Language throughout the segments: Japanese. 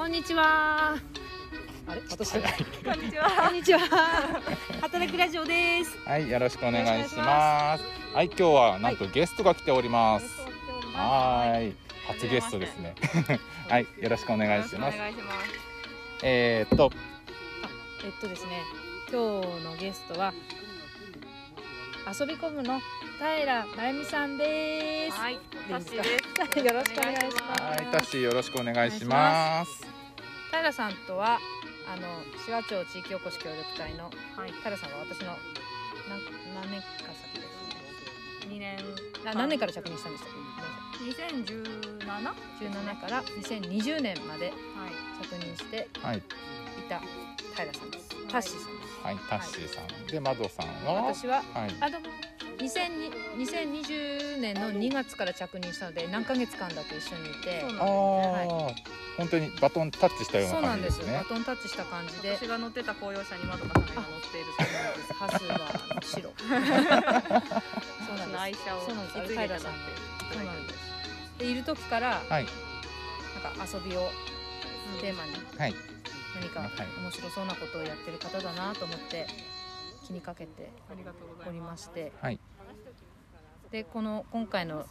こんにちは。あれ、私。こんにちは。こんにちは。働くラジオです。はい、よろしくお願いします。はい、今日はなんとゲストが来ております。はーい、初ゲストですね。はい、よろしくお願いします。お願いします。えー、っと、えっとですね、今日のゲストは。遊び込むの平真由美さんです。はい、タッシーです。よろしくお願いします。はい、タッシーよろしくお願いします。平さんとはあの紫波町地域おこし協力隊のはい、平さんは私の何何年か先ですね。二年、な何年から着任したんでしたっけ？二千十七？17から2020年まではい。着任してはい、いた平さんです。タッシーさんです。はい、タッシーさん。で、マドさんは？私ははい、あどうも。2002 2020年の2月から着任したので何ヶ月間だけ一緒にいて。そうああ、本当にバトンタッチしたようそうななんでバ感じですすね。トンタッチした感じで。私が乗ってた公用車にまどかさんが今乗っているそうなんです。ハスは。あの白。そうなんです。愛車をそうなんです。引き継いでいただい。てそうなんです。でいる時からはい、なんか遊びをテーマにはい、何かはい面白そうなことをやってる方だなと思って気にかけておりいま。してはい、でこの今回の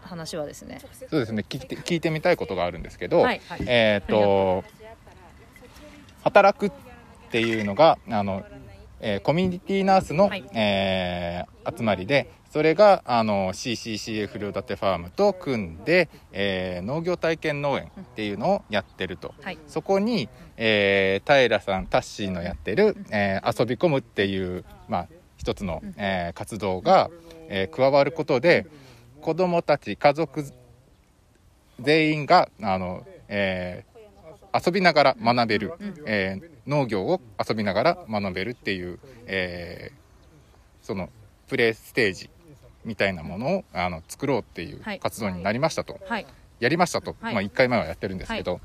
話はですねそうですね。聞いて、聞いてみたいことがあるんですけど。はいはいえっ、と働くっていうのがあの、えーコミュニティナースの、はいえー集まりでそれがあの CCCF 両立てファームと組んで、えー農業体験農園っていうのをやってると、はい。そこに、えー平さんタッシーのやってる、えー遊び込むっていう、まあ、一つの、えー活動が、えー加わることで子どもたち家族全員があの、えー遊びながら学べる、うん。えー農業を遊びながら学べるっていう、えーそのプレイステージみたいなものをあの作ろうっていうはい。活動になりましたと、はい。やりましたと、はい。まあ、1回前はやってるんですけど。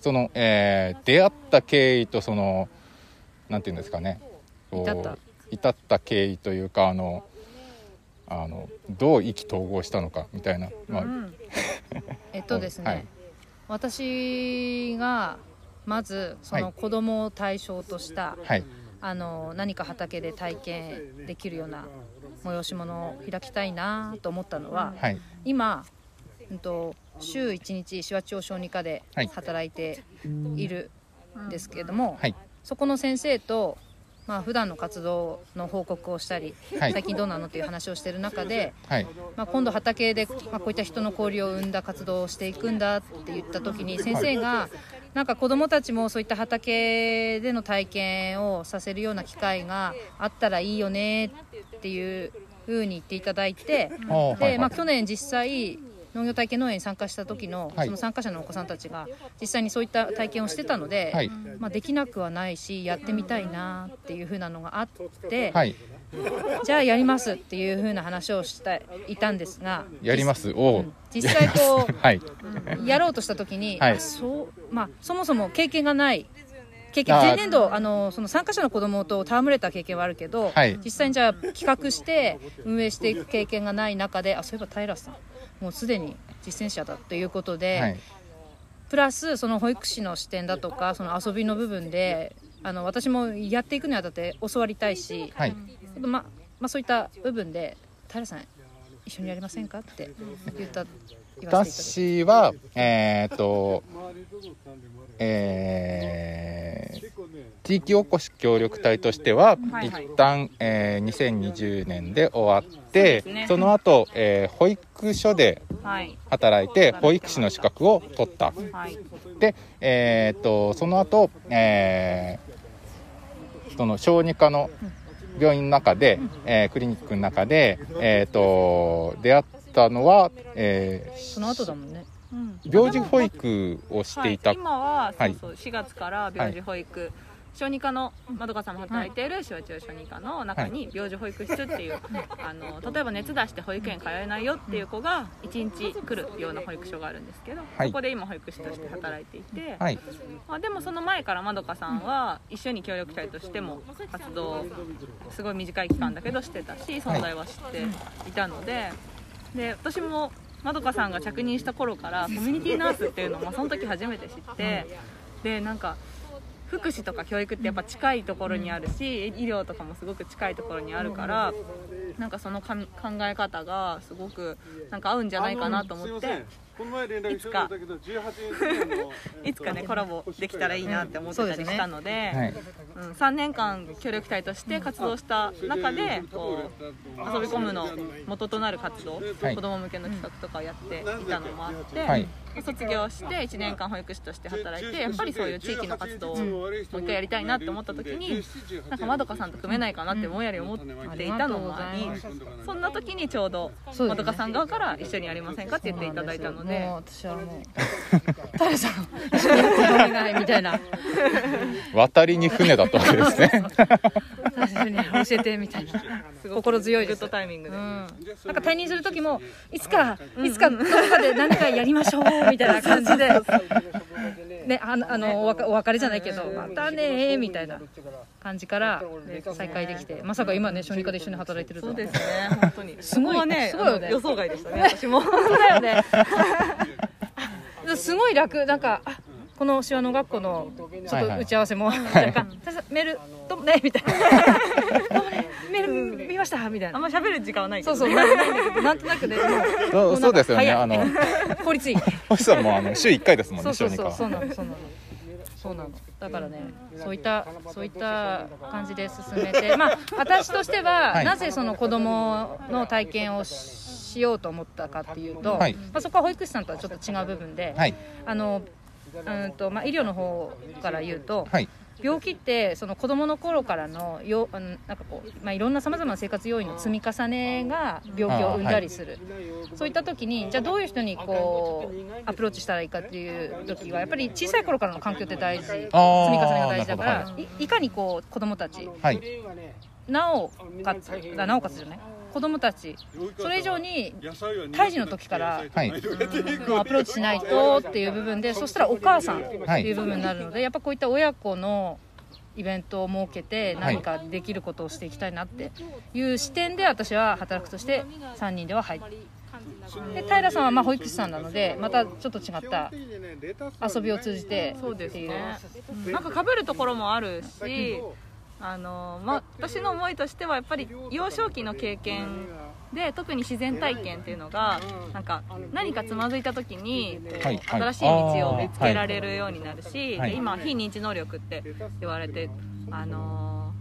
その、えー出会った経緯とそのなんていうんですかね。至った。経緯というかあのあのどう意気投合したのかみたいな、まあうん。えっとですね、はい。私がまずそはい。の子供を対象とした、はい。あの何か畑で体験できるような催し物を開きたいなと思ったのは、はい。今、うん、と週1日紫波町小児科ではい。働いているんですけれども、はい。そこの先生と、まあ普段の活動の報告をしたり、はい。最近どうなのっていう話をしてる中で、はい。まあ、今度畑で、まあ、こういった人の交流を生んだ活動をしていくんだって言った時に先生がなんか子どもたちもそういった畑での体験をさせるような機会があったらいいよねっていうふうに言っていただいてで、まあ、去年実際農業体験農園に参加した時のはい。その参加者のお子さんたちが実際にそういった体験をしてたので、はい。まあ、できなくはないしやってみたいなっていうふうなのがあって、はい。じゃあやりますっていうふうな話をしていたんですがやります。う。ん。実際こ はい、うやろうとした時に、そうまあ、そもそも経験がない。経験前年度あのその参加者の子供と戯れた経験はあるけど、はい。実際にじゃあ企画して運営していく経験がない中であそういえば平さんもうすでに実践者だということで、はい。プラスその保育士の視点だとかその遊びの部分であの私もやっていくにあたって教わりたいし、はい。ままあ、そういった部分で平さん一緒にやりませんかって言った私はえーっとえー地域おこし協力隊としては、一旦、えー2020年で終わってそ,、の後、えー保育所ではい。働いて保育士の資格を取った。はい。で、えーっとその後、えーその小児科の病院の中で、えークリニックの中で、えーっと出会ったのは、えーその後だもんね。うん。病児保育をしていた、はい、今ははいそうそう4月から病児保育、小児科のまどかさんも働いている手話中小児科の中に病児保育室っていう、あの例えば熱出して保育園通えないよっていう子が1日来るような保育所があるんですけど、はい。そこで今保育士として働いていて、はい。まあ、でもその前からまどかさんは一緒に協力隊としても活動をすごい短い期間だけどしてたし存在は知っていたのでで私もまどかさんが着任した頃からコミュニティナースっていうのもその時初めて知ってでなんか福祉とか教育ってやっぱ近いところにあるし医療とかもすごく近いところにあるからなんかそのか考え方がすごくなんか合うんじゃないかなと思って。この前連絡してたけど18日のいつかねコラボできたらいいなって思ってたりしたので,、はい。うん、3年間協力隊として活動した中でこう遊び込むの元となる活動、はい。子ども向けの企画とかやっていたのもあって、はい。卒業して1年間保育士として働いてやっぱりそういう地域の活動をもう一回やりたいなって思った時になんかまどかさんと組めないかなってぼんやり思っていたのもありそんな時にちょうどまどかさん側から一緒にやりませんかって言っていただいたのでもう私はもう。タラさん。一緒にやってお願いみたいな。渡りに船だったわけですね。教えてみたいな。すごく心強いです。グッドタイミングで。うん、なんか退任する時もいつかいつかどこかで何かやりましょうみたいな感じで、ね、あのあのおわかお別れじゃないけどまたねーみたいな感じから再会できて。まさか今ね小児科で一緒に働いてるとは。そうですね、本当に。すごいね、すごいよね。予想外でしたね、私も。本当だよね すごい楽。なんかあこの手話の学校のちょっと打ち合わせも、なんかメールどうもねみたいな。メール見ました？みたいな。あんま喋る時間はないけどそうそうないないんとなくね。そうそうですよねあの効率いい。星さんもあの週1回ですもんそうねそうそう。そうなのそうなのそうなのだからねそういったそういった感じで進めてまあ私としては、はい。なぜその子供の体験をしようと思ったかっていうと、はい。まあ、そこは保育士さんとはちょっと違う部分で、はい。あのうんとまあ、医療の方から言うと、はい。病気ってその子供の頃からのよあのなんかこう、まあ、いろんなさまざまな生活要因の積み重ねが病気を生んだりする、そういった時にじゃあどういう人にこうアプローチしたらいいかっていう時はやっぱり小さい頃からの環境って大事。積み重ねが大事だから、いいかにこう子供たちはい。なおかつあなおかつじゃない？子供たちそれ以上に胎児の時からうアプローチしないとっていう部分でそしたらお母さんっていう部分になるので、やっぱこういった親子のイベントを設けてはい。何かできることをしていきたいなっていう視点で私は働くとして3人では入って。で平さんはまあ保育士さんなのでまたちょっと違った遊びを通じてそうですっていうね。なんか被るところもあるし、あのまあ私の思いとしてはやっぱり幼少期の経験で特に自然体験っていうのがなんか何かつまずいた時にこうはいはい。新しい道を見つけられるようになるし、はい。で今非認知能力って言われてあの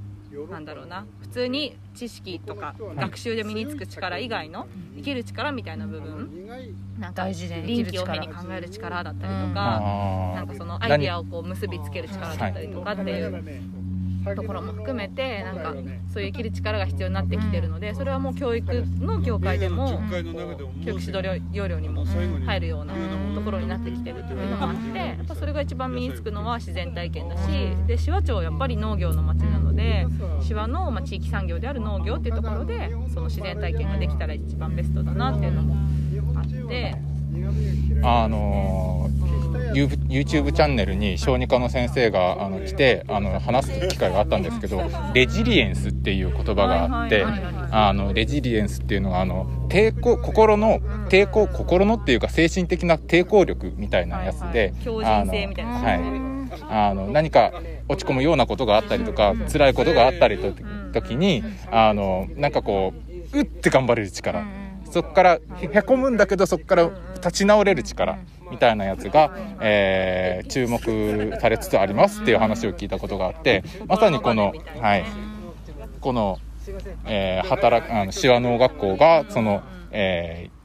なんだろうな普通に知識とか学習で身につく力以外の生きる力みたいな部分なんか大事で生き臨機応変に考える力だったりとうんか、あなんかそのアイデアをこう結びつける力だったりとかっていうところも含めてなんかそういう生きる力が必要になってきてるのでそれはもう教育の業界でも教育指導要領にも入るようなところになってきてるっていうのもあってやっぱそれが一番身につくのは自然体験だしで紫波町やっぱり農業の町なので紫波のまあ地域産業である農業っていうところでその自然体験ができたら一番ベストだなっていうのもあって。あのー YouTube チャンネルに小児科の先生があの来てあの話す機会があったんですけどレジリエンスっていう言葉があってあのレジリエンスっていうのがあの抵抗心の抵抗心のっていうか精神的な抵抗力みたいなやつで、強靭性みたいな。あのはい。あの何か落ち込むようなことがあったりとか辛いことがあったりと時にあのなんかこううって頑張れる力。そこからへへこむんだけどそこから立ち直れる力みたいなやつが、えー注目されつつありますっていう話を聞いたことがあってまさにこの、はい、この、えー働くあの手話農学校がその、えー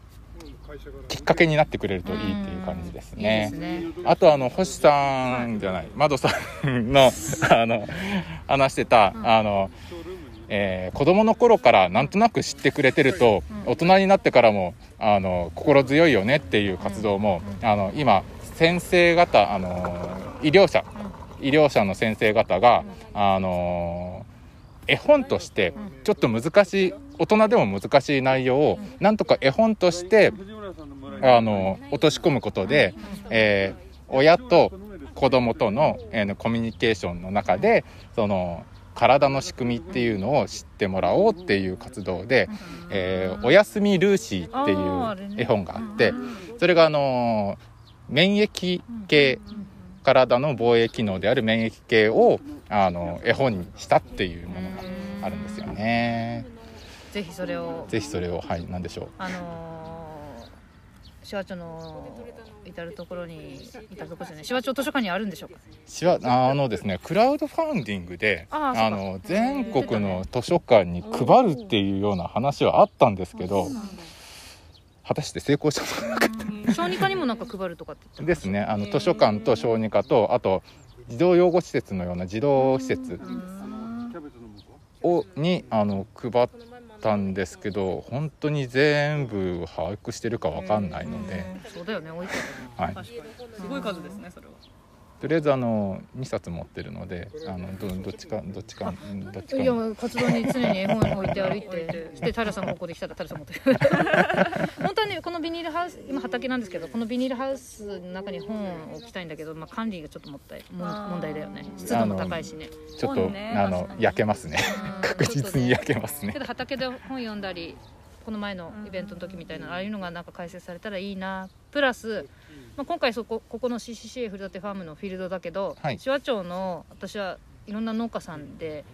きっかけになってくれるといいっていう感じですいいね。ですねあとあの星さんじゃない窓さんのあの話してた、あの、えー子供の頃からなんとなく知ってくれてると、大人になってからもあの心強いよねっていう活動も、あの今先生方あの医療者医療者の先生方が、あの絵本としてちょっと難しい大人でも難しい内容をなんとか絵本としてあの落とし込むことで、えー親と子供との、えーコミュニケーションの中でその体の仕組みっていうのを知ってもらおうっていう活動で「えーおやすみルーシー」っていう絵本があってそれがあの免疫系体の防衛機能である免疫系をあの絵本にしたっていうものがあるんですよね。ぜひそれを。ぜひそれをはい何でしょう。あのー、手話町の至る所に至る所じゃない？手話町図書館にあるんでしょうか？しわあのですねクラウドファンディングであーそうか。あの全国の図書館に配るっていうような話はあったんですけど果たして成功したのか小児科にもなんか配るとかって言ってですね。あの図書館と小児科とあと児童養護施設のような児童施設をにあの配ったんですけど本当に全部把握してるかわかんないので、うん。そうだよね多いからね。はい、すごい数ですねそれはとりあえずあの2冊持ってるのであのどどっちかどっちかどっちか。いや活動に常に絵本置いて歩いてして平さんがここで来たら平さん持ってる。本当はねこのビニールハウス今畑なんですけどこのビニールハウスの中に本を置きたいんだけど、まあ、管理がちょっともったい問題だよね。湿度も高いしね。ちょっと、本ね。あの焼けますね。うん。確実に焼けますね。けど畑で本読んだりこの前のイベントの時みたいなああいうのがなんか開設されたらいいなプラス、まあ、今回そこここの CCCA 古館ファームのフィールドだけど、はい。手話町の私はいろんな農家さんで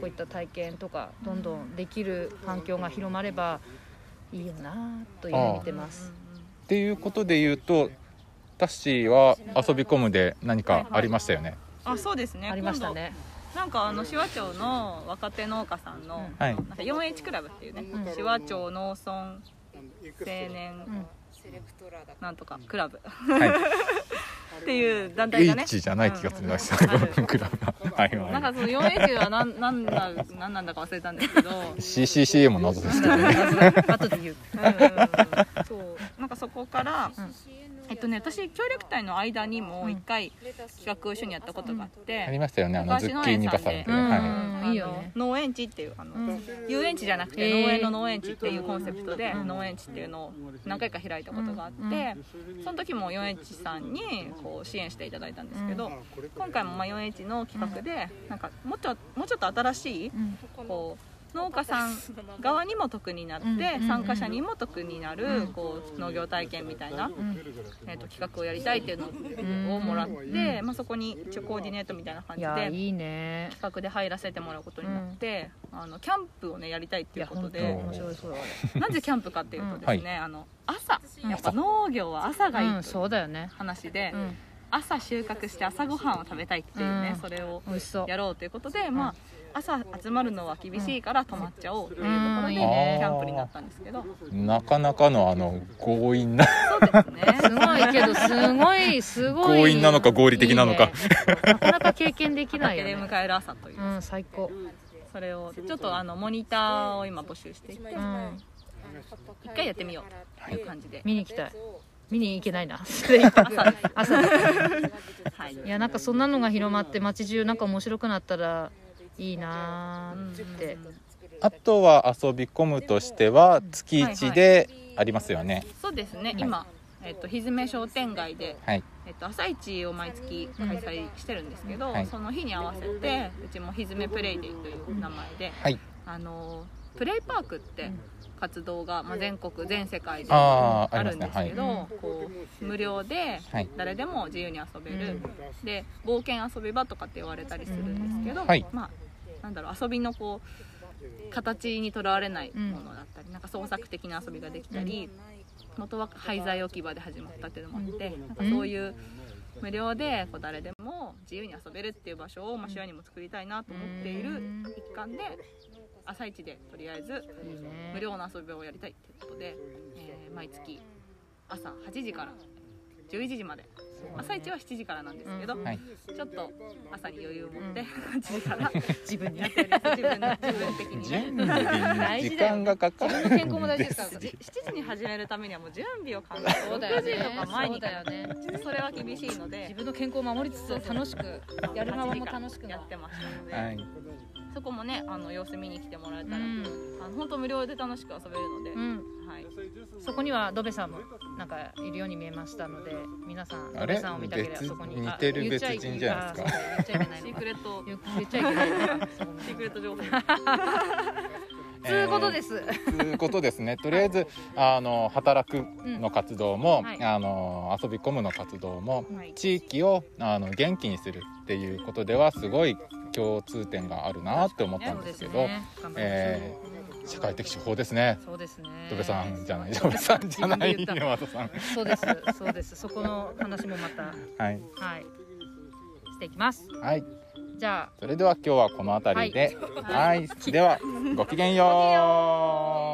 こういった体験とかどんどんできる環境が広まればいいよなというふうに見てます。っていうことで言うとタッシーは遊び込むで何かありましたよね。あそうですね。ありましたね。なんかあの手話町の若手農家さんの、はい。なんか 4H クラブっていうね、ん。手話町農村青年うんなんとかクラブ。はい。っていう団体がね。H じゃない気がするんですけど、うん。あるクラブがは。いなんはかその 4H は何なんだなんなんだか忘れたんですけど。い CCCA も謎ですけどね。後で言う。う。んうんうんそう。なんかそこから、うんえっとね私協力隊の間にも一回企画を一緒にやったことがあって、ありましたよねあのズッキーニバサんはうんいい。よねあの農園地っていうあの、うん。遊園地じゃなくて農園の農園地っていうコンセプトでうん。農園地っていうのを何回か開いたことがあって、うん。その時も4園地さんにこう支援していただいたんですけど、今回もまあ4園地の企画でなんかもうちょもうちょっと新しいうん。こう農家さん側にも得になって、うん参加者にも得になる、うん。こう農業体験みたいな、うん。えー、と企画をやりたいっていうのをもらって、まあ、そこに一応コーディネートみたいな感いじでやいいね。企画で入らせてもらうことになって、あのキャンプをねやりたいっていうことでなぜキャンプかっていうとですね、あの朝。うんやっぱ農業は朝がいいうんというそうだよね。話で、うん朝収穫して朝ごはんを食べたいっていうね、うん。それを。やろうということで、まあ朝集まるのは厳しいから泊まっちゃおうというところで、キャンプになったんですけど。なかなかのあの強引な。そうですねすごいけどすごいすごい。強引なのか合理的なのか。いいね。なかなか経験できないよね。畑で迎える朝という、うん最高。それをちょっとあのモニターを今募集していてうん。一回やってみようという感じで、見に行きたい見に行けないな。朝い。いやなんかそんなのが広まって街中なんか面白くなったらいいな。ーってあとは遊び込むとしては月1でありますよね。そうですね、今、えっとひずめ商店街で、はい。えっと朝市を毎月開催してるんですけど、はい。その日に合わせてうちもひずめプレイデーという名前で、はい。あのプレイパークって活動が、まあ、全国全世界であるんですけど、はい。こう無料ではい。誰でも自由に遊べる、で冒険遊び場とかって言われたりするんですけど、はい。まあなんだろう遊びのこう形にとらわれないものだったり、なんか創作的な遊びができたり、元は廃材置き場で始まったっていうのもあって、なんかそういう無料でこう誰でも自由に遊べるっていう場所を、まあ、手話にも作りたいなと思っている一環で朝一でとりあえず無料の遊び場をやりたいっていうことで、えー毎月朝8時から11時まで。朝一は7時からなんですけど、うん。はい。ちょっと朝に余裕を持って8時から。自分にやっております自分自分的にね。準備に時間がかかる。健康も大事ですから。7時に始めるためにはもう準備を考えてそうだよね6時とか前にだよね。ちょっとそれは厳しいので。自分の健康を守りつつ楽しくやる側も楽しくなやってましたので、はいそこもねあの様子見に来てもらえたら、うん。あの本当無料で楽しく遊べるので、うん。はい。そこにはドベさんもなんかいるように見えましたので皆さんあれ？ドベさんを見たければ別そこに似てる別人じゃないですか。あそうだ言っちゃいけないシークレット言言っちゃいけない シークレット情報。つうことです、ということですね。とりあえず、あの働くの活動も、うん。はい。あの遊び込むの活動も、はい。地域をあの元気にするっていうことではすごい共通点があるなって思ったんですけど、ね。えー社会的手法ですね。そうですね。戸部さんじゃない、戸部さんじゃない、自分で言山田さん。ったそうですそうです。そこの話もまたはい、はい。していきます。はい、じゃあ。それでは今日はこの辺りで、はい、ではごきげんよう。